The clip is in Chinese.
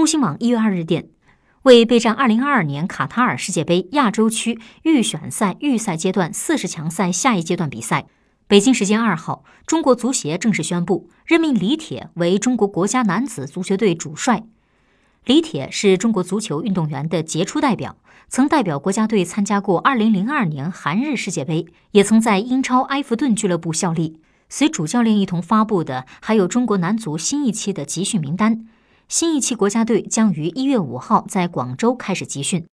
中新网一月二日电，为备战二零二二年卡塔尔世界杯亚洲区预选赛预赛阶段四十强赛下一阶段比赛，北京时间二号，中国足协正式宣布任命李铁为中国国家男子足球队主帅。李铁是中国足球运动员的杰出代表，曾代表国家队参加过二零零二年韩日世界杯，也曾在英超埃弗顿俱乐部效力。随主教练一同发布的还有中国男足新一期的集训名单。新一期国家队将于一月五号在广州开始集训。